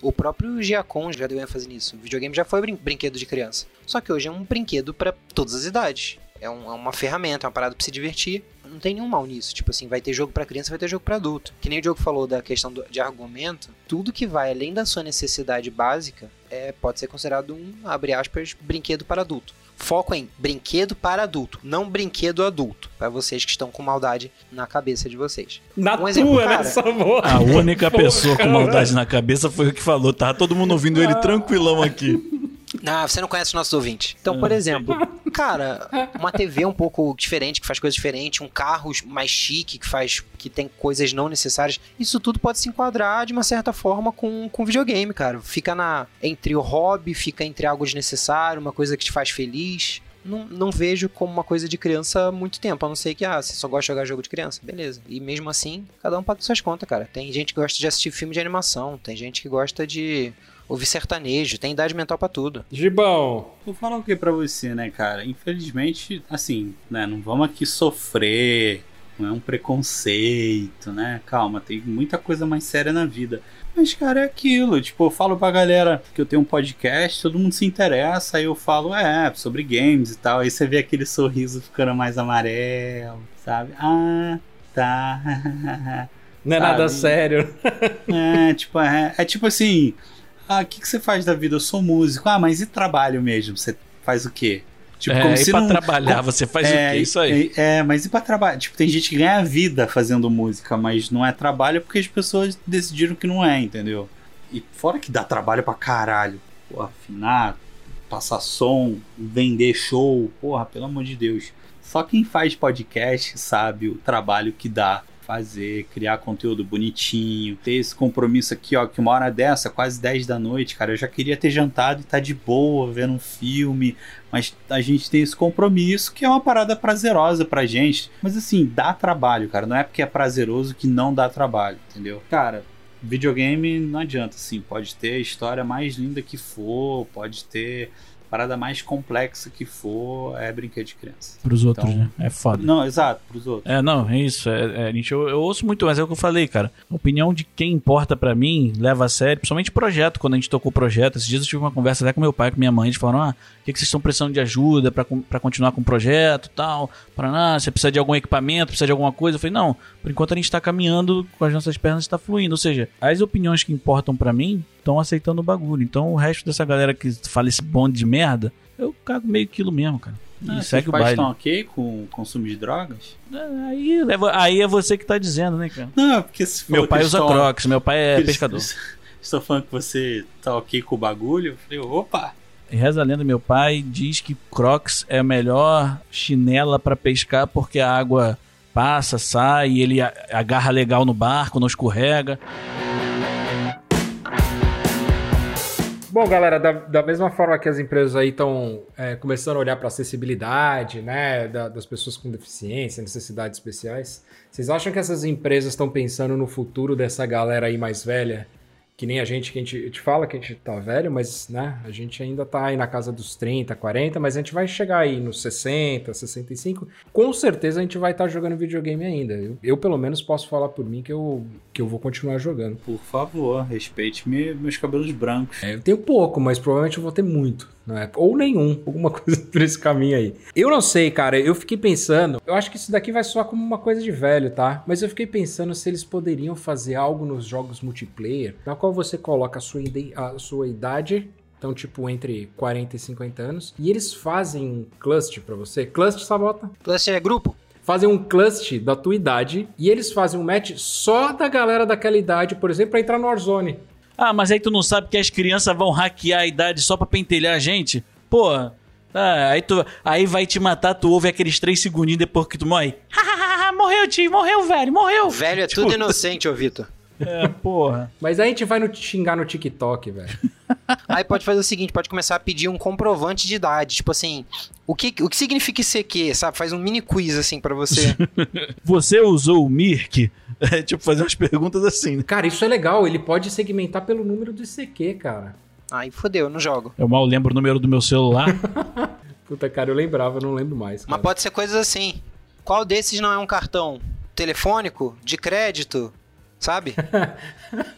O próprio Giacom já deu ênfase nisso. O videogame já foi brin brinquedo de criança. Só que hoje é um brinquedo para todas as idades. É, um, é, uma ferramenta, é uma parada pra se divertir. Não tem nenhum mal nisso. Tipo assim, vai ter jogo para criança, vai ter jogo para adulto. Que nem o Diogo falou da questão do, de argumento. Tudo que vai além da sua necessidade básica é, pode ser considerado um, abre aspas, brinquedo para adulto. Foco em brinquedo para adulto, não brinquedo adulto. Para vocês que estão com maldade na cabeça de vocês. Na um exemplo, tua, cara, porra. A única pessoa com maldade na cabeça foi o que falou. Tá todo mundo ouvindo ele tranquilão aqui. Ah, você não conhece os nossos ouvintes. Então, por ah. exemplo, cara, uma TV um pouco diferente, que faz coisas diferentes, um carro mais chique, que faz. que tem coisas não necessárias. Isso tudo pode se enquadrar de uma certa forma com, com videogame, cara. Fica na. entre o hobby, fica entre algo desnecessário, uma coisa que te faz feliz. Não, não, vejo como uma coisa de criança há muito tempo, a não ser que, ah, você só gosta de jogar jogo de criança, beleza. E mesmo assim, cada um paga suas contas, cara. Tem gente que gosta de assistir filme de animação, tem gente que gosta de ouvir sertanejo, tem idade mental para tudo. Gibão. Vou falar o que para você, né, cara? Infelizmente, assim, né, não vamos aqui sofrer, não é um preconceito, né? Calma, tem muita coisa mais séria na vida. Mas, cara, é aquilo. Tipo, eu falo pra galera que eu tenho um podcast, todo mundo se interessa, aí eu falo, é, sobre games e tal. Aí você vê aquele sorriso ficando mais amarelo, sabe? Ah, tá. Não é nada sério. É, tipo, é, é tipo assim. Ah, o que, que você faz da vida? Eu sou músico. Ah, mas e trabalho mesmo? Você faz o quê? Tipo, é, como se pra não... trabalhar, você faz é, o quê? Isso aí. É, é, mas e pra trabalhar? Tipo, tem gente que ganha vida fazendo música, mas não é trabalho porque as pessoas decidiram que não é, entendeu? E fora que dá trabalho pra caralho. Pô, afinar, passar som, vender show, porra, pelo amor de Deus. Só quem faz podcast sabe o trabalho que dá fazer, criar conteúdo bonitinho, ter esse compromisso aqui, ó, que uma hora dessa, quase 10 da noite, cara, eu já queria ter jantado e tá de boa, vendo um filme, mas a gente tem esse compromisso que é uma parada prazerosa pra gente. Mas assim, dá trabalho, cara, não é porque é prazeroso que não dá trabalho, entendeu? Cara, videogame não adianta, assim, pode ter a história mais linda que for, pode ter parada mais complexa que for é brinquedo de criança. Pros outros, então, né? É foda. Não, exato, pros outros. É, não, é isso. É, é, eu, eu ouço muito, mas é o que eu falei, cara. A opinião de quem importa para mim leva a sério, principalmente projeto, quando a gente tocou projeto. Esses dias eu tive uma conversa até com meu pai, com minha mãe, eles falaram: ah, que, que vocês estão precisando de ajuda para continuar com o projeto tal? Para ah, você precisa de algum equipamento, precisa de alguma coisa? Eu falei, não, por enquanto a gente tá caminhando com as nossas pernas está fluindo. Ou seja, as opiniões que importam para mim estão aceitando o bagulho. Então o resto dessa galera que fala esse bonde de merda, eu cago meio quilo mesmo, cara. E ah, segue o baile. estão ok com o consumo de drogas? É, aí, aí é você que tá dizendo, né, cara? Não, porque se Meu pai usa estão... crocs, meu pai é pescador. Estou falando que você tá ok com o bagulho. Eu falei, opa! Reza a lenda, meu pai diz que crocs é a melhor chinela para pescar porque a água passa, sai, ele agarra legal no barco, não escorrega. Bom, galera, da, da mesma forma que as empresas aí estão é, começando a olhar para acessibilidade, né, da- das pessoas com deficiência, necessidades especiais, vocês acham que essas empresas estão pensando no futuro dessa galera aí mais velha? Que nem a gente, que a gente, gente fala que a gente tá velho, mas, né, a gente ainda tá aí na casa dos 30, 40, mas a gente vai chegar aí nos 60, 65. Com certeza a gente vai estar jogando videogame ainda. Eu, eu, pelo menos, posso falar por mim que eu, que eu vou continuar jogando. Por favor, respeite me- meus cabelos brancos. É, eu tenho pouco, mas provavelmente eu vou ter muito, né? Ou nenhum, alguma coisa por esse caminho aí. Eu não sei, cara, eu fiquei pensando, eu acho que isso daqui vai soar como uma coisa de velho, tá? Mas eu fiquei pensando se eles poderiam fazer algo nos jogos multiplayer, na qual você coloca a sua, a sua idade, então tipo entre 40 e 50 anos, e eles fazem um cluster pra você. Cluster, Sabota? Cluster é grupo? Fazem um cluster da tua idade e eles fazem um match só da galera daquela idade, por exemplo, pra entrar no Warzone. Ah, mas aí tu não sabe que as crianças vão hackear a idade só pra pentelhar a gente? Pô, ah, aí, tu, aí vai te matar, tu ouve aqueles três segundinhos depois que tu morre. morreu, tio, morreu, velho, morreu. Velho é tudo inocente, ô Vitor. É, porra. Mas aí a gente vai no, xingar no TikTok, velho. Aí pode fazer o seguinte, pode começar a pedir um comprovante de idade. Tipo assim, o que, o que significa ICQ, sabe? Faz um mini quiz assim pra você. Você usou o Mirk? É, tipo, fazer umas perguntas assim, né? Cara, isso é legal. Ele pode segmentar pelo número do ICQ, cara. Aí fodeu, eu não jogo. Eu mal lembro o número do meu celular. Puta, cara, eu lembrava, eu não lembro mais. Mas Cara. pode ser coisas assim. Qual desses não é um cartão telefônico, de crédito, sabe?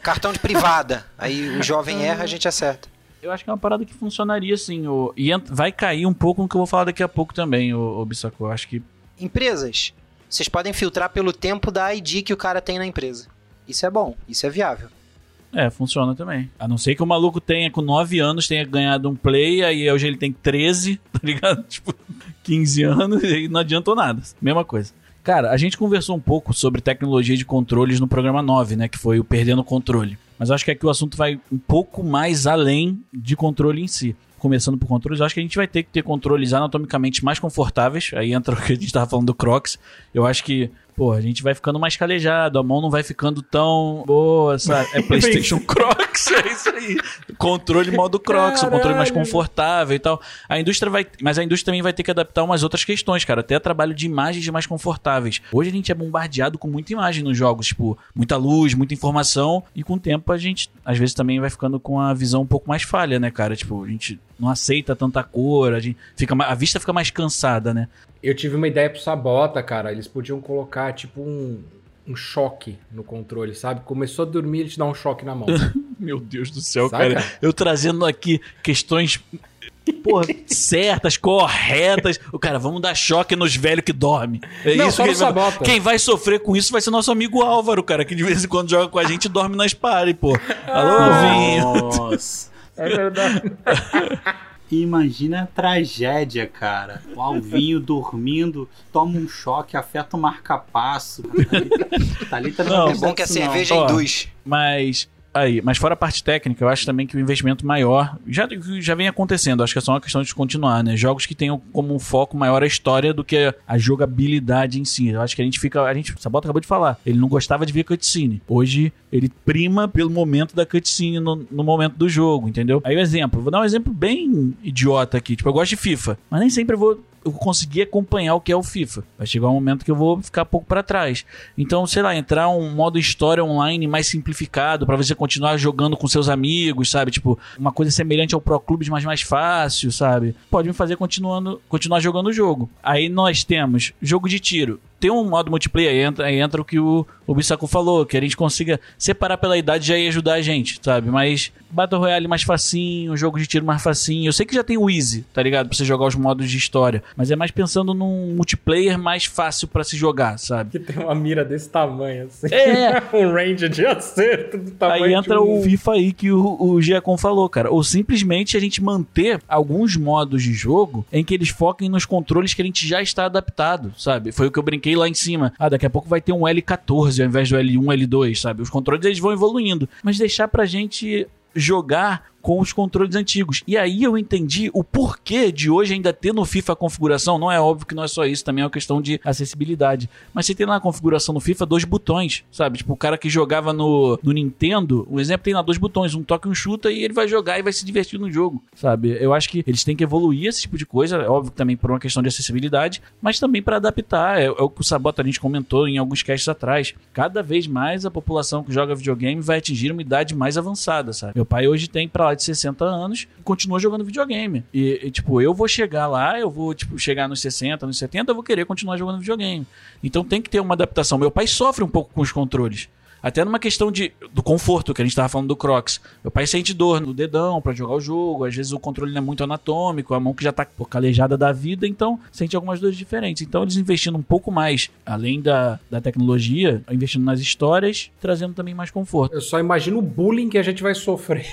cartão de privada. Aí o jovem erra, a gente acerta. Eu acho que é uma parada que funcionaria assim. O, e vai cair um pouco no que eu vou falar daqui a pouco também, o, o Bissacô. Acho que. Empresas. Vocês podem filtrar pelo tempo da ID que o cara tem na empresa. Isso é bom, isso é viável. É, funciona também. A não ser que o maluco tenha, com 9 anos, tenha ganhado um play, aí hoje ele tem 13, tá ligado? Tipo, 15 anos e não adiantou nada. Mesma coisa. Cara, a gente conversou um pouco sobre tecnologia de controles no programa 9, né? Que foi o Perdendo o Controle. Mas acho que aqui o assunto vai um pouco mais além de controle em si. Começando por controles, acho que a gente vai ter que ter controles anatomicamente mais confortáveis. Aí entra o que a gente tava falando do Crocs. Eu acho que, pô, a gente vai ficando mais calejado, a mão não vai ficando tão boa, sabe? É PlayStation Crocs, é isso aí. Controle modo Crocs, um controle mais Caralho. confortável e tal. A indústria vai, mas a indústria também vai ter que adaptar umas outras questões, cara, até trabalho de imagens mais confortáveis. Hoje a gente é bombardeado com muita imagem nos jogos, tipo, muita luz, muita informação, e com o tempo a gente às vezes também vai ficando com a visão um pouco mais falha, né, cara? Tipo, a gente não aceita tanta cor, a gente fica a vista fica mais cansada, né? Eu tive uma ideia pro Sabota, cara. Eles podiam colocar, tipo, um, um choque no controle, sabe? Começou a dormir, ele te dá um choque na mão. Meu Deus do céu, Saca? cara. Eu trazendo aqui questões porra, certas, corretas. O cara, vamos dar choque nos velhos que dormem. É Não, isso que vai- Sabota. Quem vai sofrer com isso vai ser nosso amigo Álvaro, cara, que de vez em quando joga com a gente e dorme nas pares, pô. Alô, Vinho. Nossa. É verdade. Imagina a tragédia, cara. O Alvinho dormindo, toma um choque, afeta o marca-passo. Thalita Não, não É bom que a não. cerveja Ó, induz. Mas aí, mas fora a parte técnica, eu acho também que o investimento maior já, já vem acontecendo. Acho que é só uma questão de continuar, né? Jogos que tenham como um foco maior a história do que a jogabilidade em si. Eu acho que a gente fica. A gente, Sabota acabou de falar. Ele não gostava de ver cutscene. Hoje ele prima pelo momento da cutscene no, no momento do jogo, entendeu? Aí o exemplo, vou dar um exemplo bem idiota aqui. Tipo, eu gosto de FIFA, mas nem sempre eu vou eu conseguir acompanhar o que é o FIFA. Vai chegar um momento que eu vou ficar pouco para trás. Então, sei lá, entrar um modo história online mais simplificado para você continuar jogando com seus amigos, sabe? Tipo, uma coisa semelhante ao Pro Clubes, mas mais fácil, sabe? Pode me fazer continuando, continuar jogando o jogo. Aí nós temos jogo de tiro. Tem um modo multiplayer, aí entra, aí entra o que o, o Bissaku falou, que a gente consiga separar pela idade já ia ajudar a gente, sabe? Mas Battle Royale mais facinho, jogo de tiro mais facinho. Eu sei que já tem o Easy, tá ligado? Pra você jogar os modos de história. Mas é mais pensando num multiplayer mais fácil pra se jogar, sabe? Que tem uma mira desse tamanho, assim. É. um range de acerto do tamanho Aí entra um... o FIFA aí que o, o Giacom falou, cara. Ou simplesmente a gente manter alguns modos de jogo em que eles foquem nos controles que a gente já está adaptado, sabe? Foi o que eu brinquei lá em cima. Ah, daqui a pouco vai ter um L14 ao invés do L1, L2, sabe? Os controles eles vão evoluindo. Mas deixar pra gente jogar com os controles antigos. E aí eu entendi o porquê de hoje ainda ter no FIFA a configuração. Não é óbvio que não é só isso, também é uma questão de acessibilidade. Mas você tem na configuração no FIFA dois botões, sabe? Tipo, o cara que jogava no, no Nintendo, o exemplo tem lá dois botões, um toque e um chuta, e ele vai jogar e vai se divertir no jogo, sabe? Eu acho que eles têm que evoluir esse tipo de coisa, é óbvio também por uma questão de acessibilidade, mas também para adaptar. É, é, o que o Sabota a gente comentou em alguns casts atrás. Cada vez mais a população que joga videogame vai atingir uma idade mais avançada, sabe? Meu pai hoje tem pra lá de 60 anos continua jogando videogame. E, e, tipo, eu vou chegar lá, eu vou, tipo, chegar nos 60, nos 70, eu vou querer continuar jogando videogame. Então tem que ter uma adaptação. Meu pai sofre um pouco com os controles. Até numa questão de, do conforto, que a gente tava falando do Crocs. Meu pai sente dor no dedão para jogar o jogo, às vezes o controle não é muito anatômico, a mão que já tá pô, calejada da vida, então sente algumas dores diferentes. Então eles investindo um pouco mais, além da, da tecnologia, investindo nas histórias, trazendo também mais conforto. Eu só imagino o bullying que a gente vai sofrer.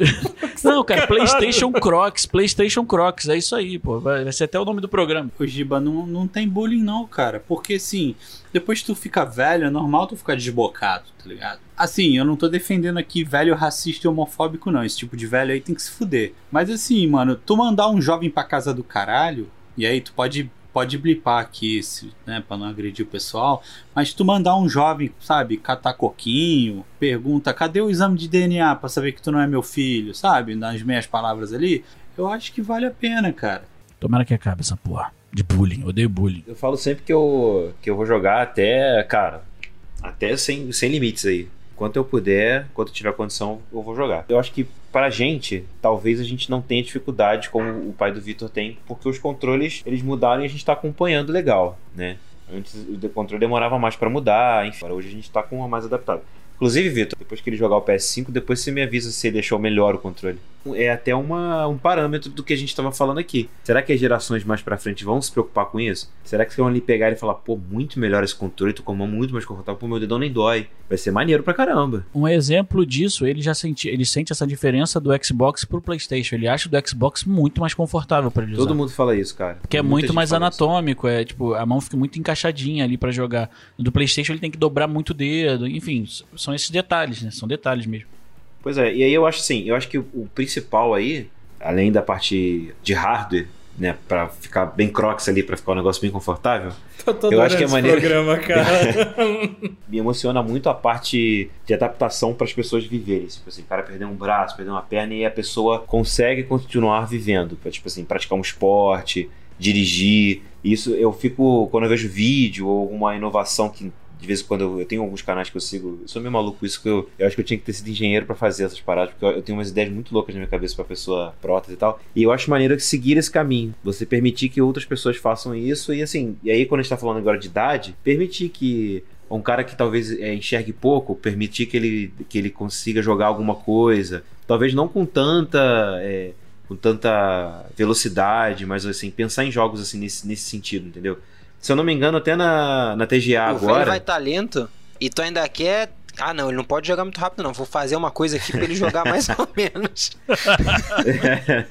não, cara, PlayStation Crocs, PlayStation Crocs, é isso aí, pô. Vai ser até o nome do programa. O Giba, não, não tem bullying não, cara, porque assim depois que tu fica velho, é normal tu ficar desbocado, tá ligado? Assim, eu não tô defendendo aqui velho racista e homofóbico, não. Esse tipo de velho aí tem que se fuder. Mas assim, mano, tu mandar um jovem pra casa do caralho, e aí tu pode pode blipar aqui, né, para não agredir o pessoal, mas tu mandar um jovem, sabe, catar coquinho, pergunta, cadê o exame de DNA para saber que tu não é meu filho, sabe, nas meias palavras ali, eu acho que vale a pena, cara. Tomara que acabe essa porra de bullying. Odeio bullying. Eu falo sempre que eu, que eu vou jogar até, cara, até sem, sem limites aí. Enquanto eu puder, enquanto eu tiver condição, eu vou jogar. Eu acho que pra gente, talvez a gente não tenha dificuldade como o pai do Vitor tem, porque os controles eles mudaram e a gente tá acompanhando legal, né? Antes o controle demorava mais para mudar, enfim. Hoje a gente tá com uma mais adaptado. Inclusive, Vitor, depois que ele jogar o PS5, depois você me avisa se ele deixou melhor o controle. É até uma, um parâmetro do que a gente estava falando aqui. Será que as gerações mais pra frente vão se preocupar com isso? Será que vão ali pegar e falar, pô, muito melhor esse controle, tô com a mão muito mais confortável, pô, meu dedão nem dói. Vai ser maneiro pra caramba. Um exemplo disso, ele já sente, ele sente essa diferença do Xbox pro PlayStation. Ele acha o do Xbox muito mais confortável para ele usar. Todo mundo fala isso, cara. Porque é muito mais anatômico, isso. é tipo, a mão fica muito encaixadinha ali para jogar. No do PlayStation ele tem que dobrar muito o dedo, enfim, são esses detalhes, né? São detalhes mesmo. Pois é, e aí eu acho assim, eu acho que o principal aí, além da parte de hardware, né, para ficar bem crocs ali, para ficar um negócio bem confortável. Tô eu acho que é maneiro. Programa, cara. Me emociona muito a parte de adaptação para as pessoas viverem. Tipo assim, o cara perder um braço, perder uma perna e a pessoa consegue continuar vivendo, pra, tipo assim, praticar um esporte, dirigir. Isso eu fico quando eu vejo vídeo ou alguma inovação que de vez em quando eu, eu, tenho alguns canais que eu sigo. Eu sou meio maluco isso que eu, eu acho que eu tinha que ter sido engenheiro para fazer essas paradas, porque eu, eu, tenho umas ideias muito loucas na minha cabeça pra pessoa prótese e tal. E eu acho maneiro seguir esse caminho. Você permitir que outras pessoas façam isso e assim, e aí quando a gente tá falando agora de idade, permitir que um cara que talvez é, enxergue pouco, permitir que ele, que ele consiga jogar alguma coisa. Talvez não com tanta. É, com tanta velocidade, mas assim, pensar em jogos assim nesse, nesse sentido, entendeu? Se eu não me engano, até na, na TGA o agora. vai talento e tu ainda quer. Ah, não, ele não pode jogar muito rápido, não. Vou fazer uma coisa aqui pra ele jogar mais ou menos. é.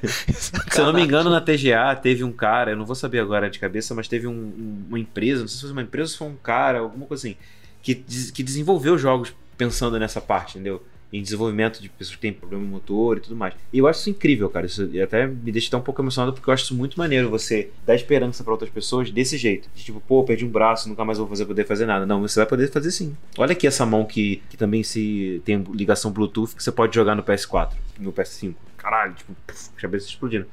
Se eu não me engano, na TGA teve um cara, eu não vou saber agora de cabeça, mas teve um, uma empresa, não sei se foi uma empresa ou se foi um cara, alguma coisa assim, que, que desenvolveu jogos pensando nessa parte, entendeu? Em desenvolvimento de pessoas que têm problema motor e tudo mais. E eu acho isso incrível, cara. Isso até me deixa um pouco emocionado porque eu acho isso muito maneiro você dar esperança para outras pessoas desse jeito. De tipo, pô, perdi um braço, nunca mais vou fazer, poder fazer nada. Não, você vai poder fazer sim. Olha aqui essa mão que, que também se tem ligação Bluetooth que você pode jogar no PS4, no PS5. Caralho, tipo, puf, cabeça explodindo.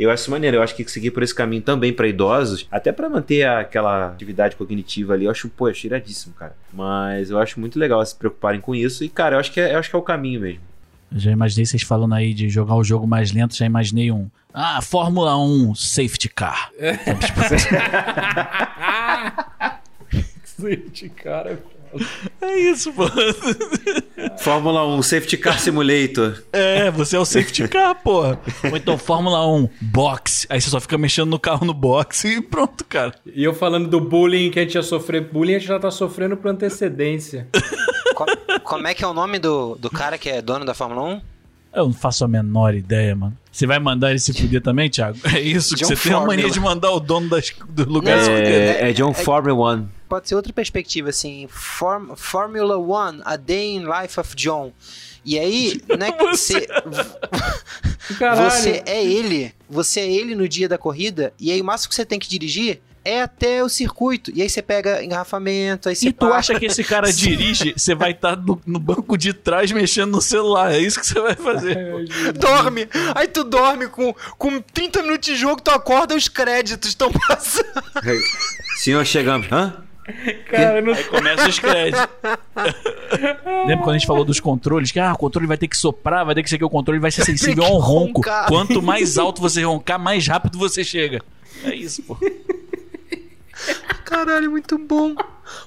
Eu acho isso maneiro. Eu acho que seguir por esse caminho também para idosos, até para manter aquela atividade cognitiva ali, eu acho, pô, é iradíssimo, cara. Mas eu acho muito legal se preocuparem com isso. E, cara, eu acho que é, eu acho que é o caminho mesmo. Eu já imaginei vocês falando aí de jogar o jogo mais lento, já imaginei um. Ah, Fórmula 1 Safety Car. É. safety Car é é isso, pô. Fórmula 1, Safety Car Simulator. É, você é o Safety Car, pô. Ou então Fórmula 1, box. Aí você só fica mexendo no carro no box e pronto, cara. E eu falando do bullying que a gente ia sofrer bullying, a gente já tá sofrendo por antecedência. Como é que é o nome do, do cara que é dono da Fórmula 1? Eu não faço a menor ideia, mano. Você vai mandar ele se fuder também, Thiago? É isso John que você Formula. tem a mania de mandar o dono das, do lugar se fuder. É, é John é, Formula 1. Pode ser outra perspectiva, assim. Form, Formula One, A Day in Life of John. E aí, né, você. Você é ele. Você é ele no dia da corrida. E aí, o máximo que você tem que dirigir é até o circuito. E aí você pega engarrafamento, aí você E tu para. acha que esse cara dirige, você vai estar no, no banco de trás mexendo no celular. É isso que você vai fazer. Dorme! Aí tu dorme com, com 30 minutos de jogo, tu acorda os créditos estão passando. Senhor, chegamos. Hã? Cara, não... Aí começa os créditos. Lembra quando a gente falou dos controles? Que ah, o controle vai ter que soprar, vai ter que ser que o controle vai ser sensível Tem a um que ronco. roncar. Quanto mais alto você roncar, mais rápido você chega. É isso, pô. Caralho, muito bom.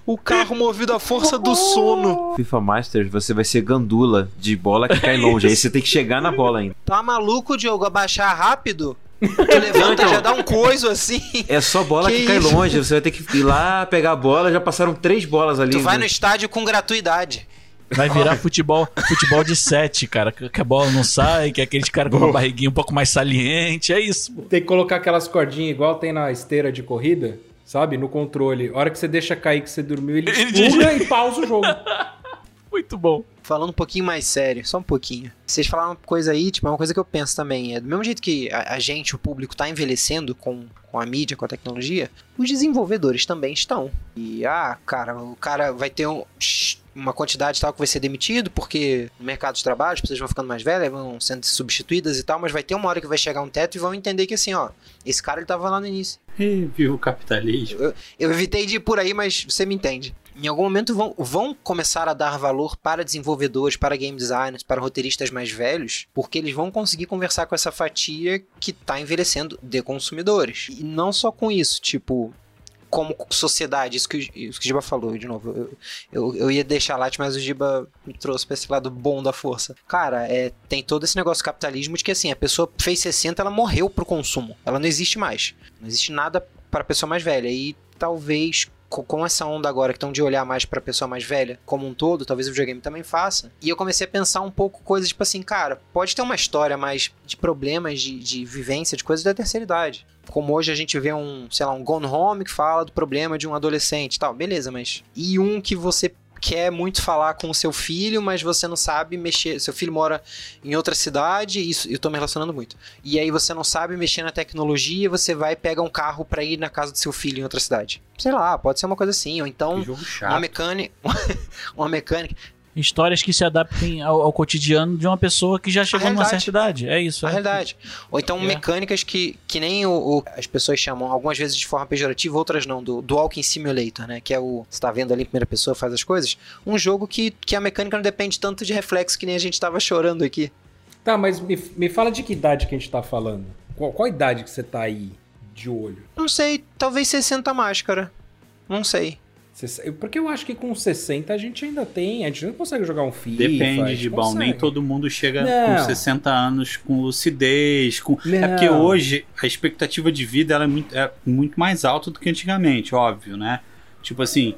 O carro movido à força do sono. FIFA Masters, você vai ser gandula de bola que cai longe. Aí você tem que chegar na bola ainda. Tá maluco, Diogo? Abaixar rápido? Tu levanta, então. já dá um coiso assim. É só bola que, Que cai longe. Você vai ter que ir lá pegar a bola. Já passaram três bolas ali. Tu vai no estádio com gratuidade. Vai virar futebol, futebol de sete, cara. Que a bola não sai, que é aqueles caras com uma barriguinha um pouco mais saliente. É isso, pô. Tem que colocar aquelas cordinhas igual tem na esteira de corrida, sabe? No controle. A hora que você deixa cair que você dormiu, ele Ele pula e pausa o jogo. Muito bom. Falando um pouquinho mais sério, só um pouquinho. Vocês falaram uma coisa aí, tipo, é uma coisa que eu penso também. É do mesmo jeito que a, a gente, o público, tá envelhecendo com, com a mídia, com a tecnologia, os desenvolvedores também estão. E, ah, cara, o cara vai ter um, uma quantidade tal que vai ser demitido, porque no mercado de trabalho as pessoas vão ficando mais velhas, vão sendo substituídas e tal, mas vai ter uma hora que vai chegar um teto e vão entender que assim, ó, esse cara ele tava lá no início. Ih, viu o capitalismo. Eu, eu evitei de ir por aí, mas você me entende. Em algum momento vão, vão começar a dar valor para desenvolvedores, para game designers, para roteiristas mais velhos, porque eles vão conseguir conversar com essa fatia que está envelhecendo de consumidores. E não só com isso, tipo, como sociedade, isso que, isso que o Giba falou de novo. Eu, eu, eu ia deixar lá, mas o Giba me trouxe para esse lado bom da força. Cara, é, tem todo esse negócio do capitalismo de que assim, a pessoa fez 60, ela morreu pro consumo. Ela não existe mais. Não existe nada para a pessoa mais velha. E talvez com essa onda agora que estão de olhar mais pra pessoa mais velha como um todo, talvez o videogame também faça. E eu comecei a pensar um pouco coisas tipo assim, cara, pode ter uma história mais de problemas de, de vivência, de coisas da terceira idade. Como hoje a gente vê um, sei lá, um Gone Home que fala do problema de um adolescente e tal, beleza, mas. E um que você quer muito falar com o seu filho, mas você não sabe mexer. Seu filho mora em outra cidade, isso eu tô me relacionando muito. E aí você não sabe mexer na tecnologia, você vai pegar um carro pra ir na casa do seu filho em outra cidade. Sei lá, pode ser uma coisa assim, ou então uma mecânica, uma mecânica. Histórias que se adaptem ao, ao cotidiano de uma pessoa que já chegou numa certa idade. É isso. A é. realidade. Ou então É. mecânicas que, que nem o, o- as pessoas chamam, algumas vezes de forma pejorativa, outras não, do, do Walking Simulator, né? Que é o. Você tá vendo ali em primeira pessoa, faz as coisas. Um jogo que, que a mecânica não depende tanto de reflexo que nem a gente tava chorando aqui. Tá, mas me, me fala de que idade que a gente tá falando. Qual, qual idade que você tá aí de olho? Não sei, talvez 60 máscara. Não sei. Porque eu acho que com 60 a gente ainda tem. A gente não consegue jogar um FIFA. Depende, de bom. Nem todo mundo chega Não. com 60 anos com lucidez. Com... É porque hoje a expectativa de vida ela é, muito, é muito mais alta do que antigamente, óbvio, né? Tipo assim,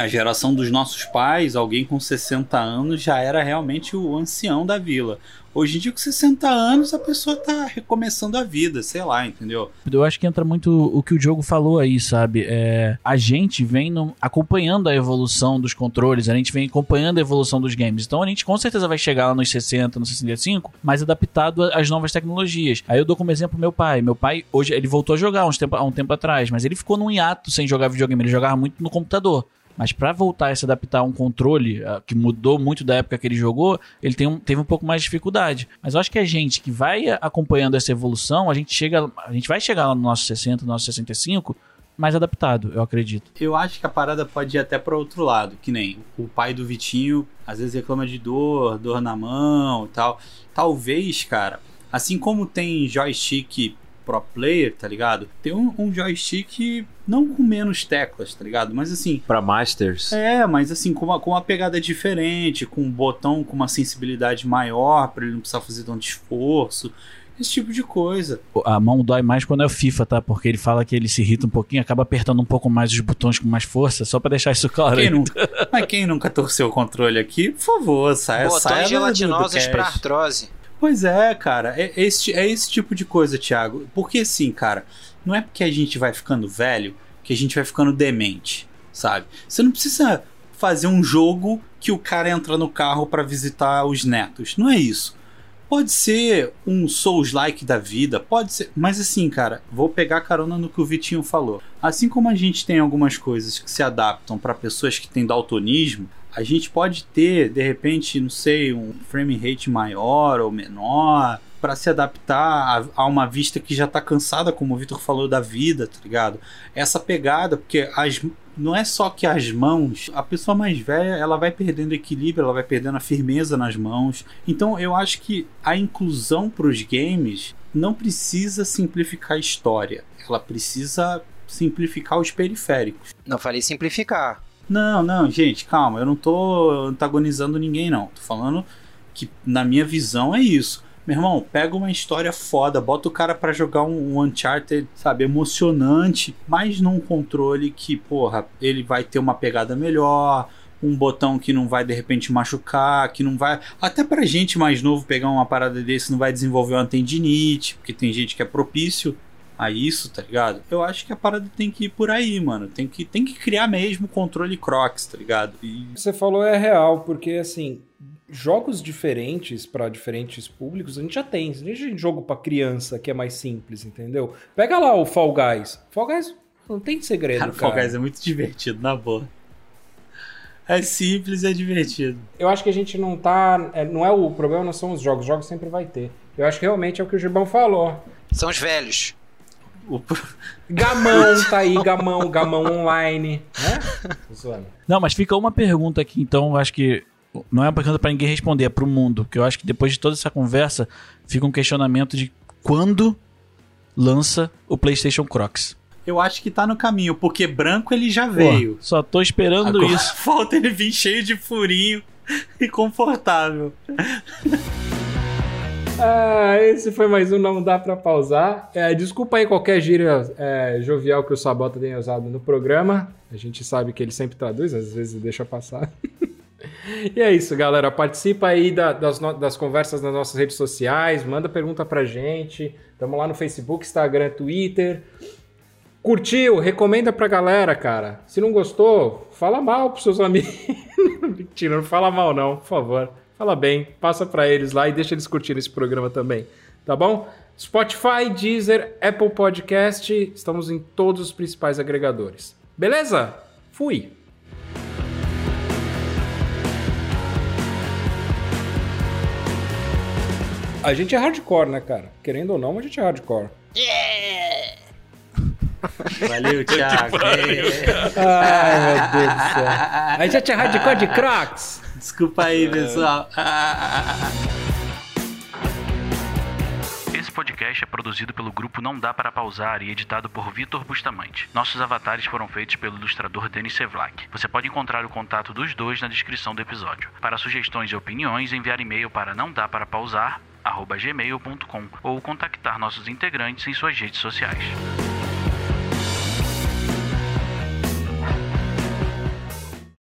a geração dos nossos pais, alguém com 60 anos já era realmente o ancião da vila. Hoje em dia, com 60 anos, a pessoa tá recomeçando a vida, sei lá, entendeu? Eu acho que entra muito o que o Diogo falou aí, sabe? É, a gente vem no- acompanhando a evolução dos controles, a gente vem acompanhando a evolução dos games. Então a gente com certeza vai chegar lá nos 60, nos 65, mais adaptado às novas tecnologias. Aí eu dou como exemplo meu pai. Meu pai, hoje, ele voltou a jogar uns tempo, há um tempo atrás, mas ele ficou num hiato sem jogar videogame, ele jogava muito no computador. Mas pra voltar a se adaptar a um controle ah, que mudou muito da época que ele jogou, ele um- teve um pouco mais de dificuldade. Mas eu acho que a gente que vai acompanhando essa evolução, a gente chega, a gente vai chegar lá no nosso 60, no nosso 65 mais adaptado, eu acredito. Eu acho que a parada pode ir até para outro lado, que nem o pai do Vitinho às vezes reclama de dor, dor na mão tal. Talvez, cara, assim como tem joystick pro player, tá ligado? Tem um, um joystick não com menos teclas, tá ligado? Mas assim, Pra Masters. é, mas assim, com uma, com uma pegada diferente, com um botão com uma sensibilidade maior, pra ele não precisar fazer tanto esforço, esse tipo de coisa. A mão dói mais quando é o FIFA, tá? Porque ele fala que ele se irrita um pouquinho, acaba apertando um pouco mais os botões com mais força, só pra deixar isso claro. Quem aí. nunca, mas quem nunca torceu o controle aqui, por favor, saia, saia Botões do gelatinosos pra artrose. Pois é, cara, é esse, é esse tipo de coisa, Thiago. Porque assim, cara, não é porque a gente vai ficando velho que a gente vai ficando demente. sabe? Você não precisa fazer um jogo que o cara entra no carro para visitar os netos. Não é isso. Pode ser um Souls-like da vida, pode ser. Mas assim, cara, vou pegar carona no que o Vitinho falou. Assim como a gente tem algumas coisas que se adaptam para pessoas que têm daltonismo, a gente pode ter, de repente, não sei, um frame rate maior ou menor, para se adaptar a, a, uma vista que já tá cansada, como o Vitor falou, da vida, tá ligado? Essa pegada, porque as, não é só que as mãos, a pessoa mais velha, ela vai perdendo equilíbrio, ela vai perdendo a firmeza nas mãos. Então eu acho que a inclusão para os games não precisa simplificar a história, ela precisa simplificar os periféricos. Não falei simplificar. Não, não, gente, calma, eu não tô antagonizando ninguém não. Tô falando que na minha visão é isso. Meu irmão, pega uma história foda, bota o cara para jogar um, um, Uncharted, sabe, emocionante, mas num controle que, porra, ele vai ter uma pegada melhor, um botão que não vai de repente machucar, que não vai. Até pra gente mais novo pegar uma parada desse não vai desenvolver uma tendinite, porque tem gente que é propício a isso, tá ligado? Eu acho que a parada tem que ir por aí, mano. Tem que, tem que criar mesmo controle Crocs, tá ligado? E... Você falou é real, porque assim, jogos diferentes para diferentes públicos a gente já tem. A gente tem jogo para criança que é mais simples, entendeu? Pega lá o Fall Guys. Fall Guys não tem segredo, cara. cara. Fall Guys é muito divertido, na boa. É simples e é divertido. Eu acho que a gente não tá. É, não é o problema, não são os jogos. Os jogos sempre vai ter. Eu acho que realmente é o que o Gibão falou. São os velhos. O... Gamão tá aí, Gamão, Gamão online, né? Não, mas fica uma pergunta aqui, então, acho que não é uma pergunta para ninguém responder, é para o mundo. Que eu acho que depois de toda essa conversa, fica um questionamento de quando lança o PlayStation Crocs. Eu acho que tá no caminho, porque branco ele já veio. Pô, só tô esperando Agora isso. Falta ele vir cheio de furinho e confortável. Ah, esse foi mais um Não Dá Pra Pausar. É, desculpa aí qualquer gíria é, jovial que o Sabota tenha usado no programa. A gente sabe que ele sempre traduz, às vezes deixa passar. E é isso, galera. Participa aí da, das, das conversas nas nossas redes sociais, manda pergunta pra gente. Tamo lá no Facebook, Instagram, Twitter. Curtiu? Recomenda pra galera, cara. Se não gostou, fala mal pros seus amigos. Mentira, não fala mal não, por favor. Fala bem, passa pra eles lá e deixa eles curtirem esse programa também, tá bom? Spotify, Deezer, Apple Podcast, estamos em todos os principais agregadores. Beleza? Fui! A gente é hardcore, né, cara? Querendo ou não, a gente é hardcore. Yeah! Valeu, Thiago. Ai, meu Deus do céu. A gente é hardcore de Crocs. Desculpa aí, pessoal. Esse podcast é produzido pelo grupo Não Dá Para Pausar e editado por Vitor Bustamante. Nossos avatares foram feitos pelo ilustrador Denis Sevlak. Você pode encontrar o contato dos dois na descrição do episódio. Para sugestões e opiniões, enviar e-mail para não dá para pausar gmail.com ou contactar nossos integrantes em suas redes sociais.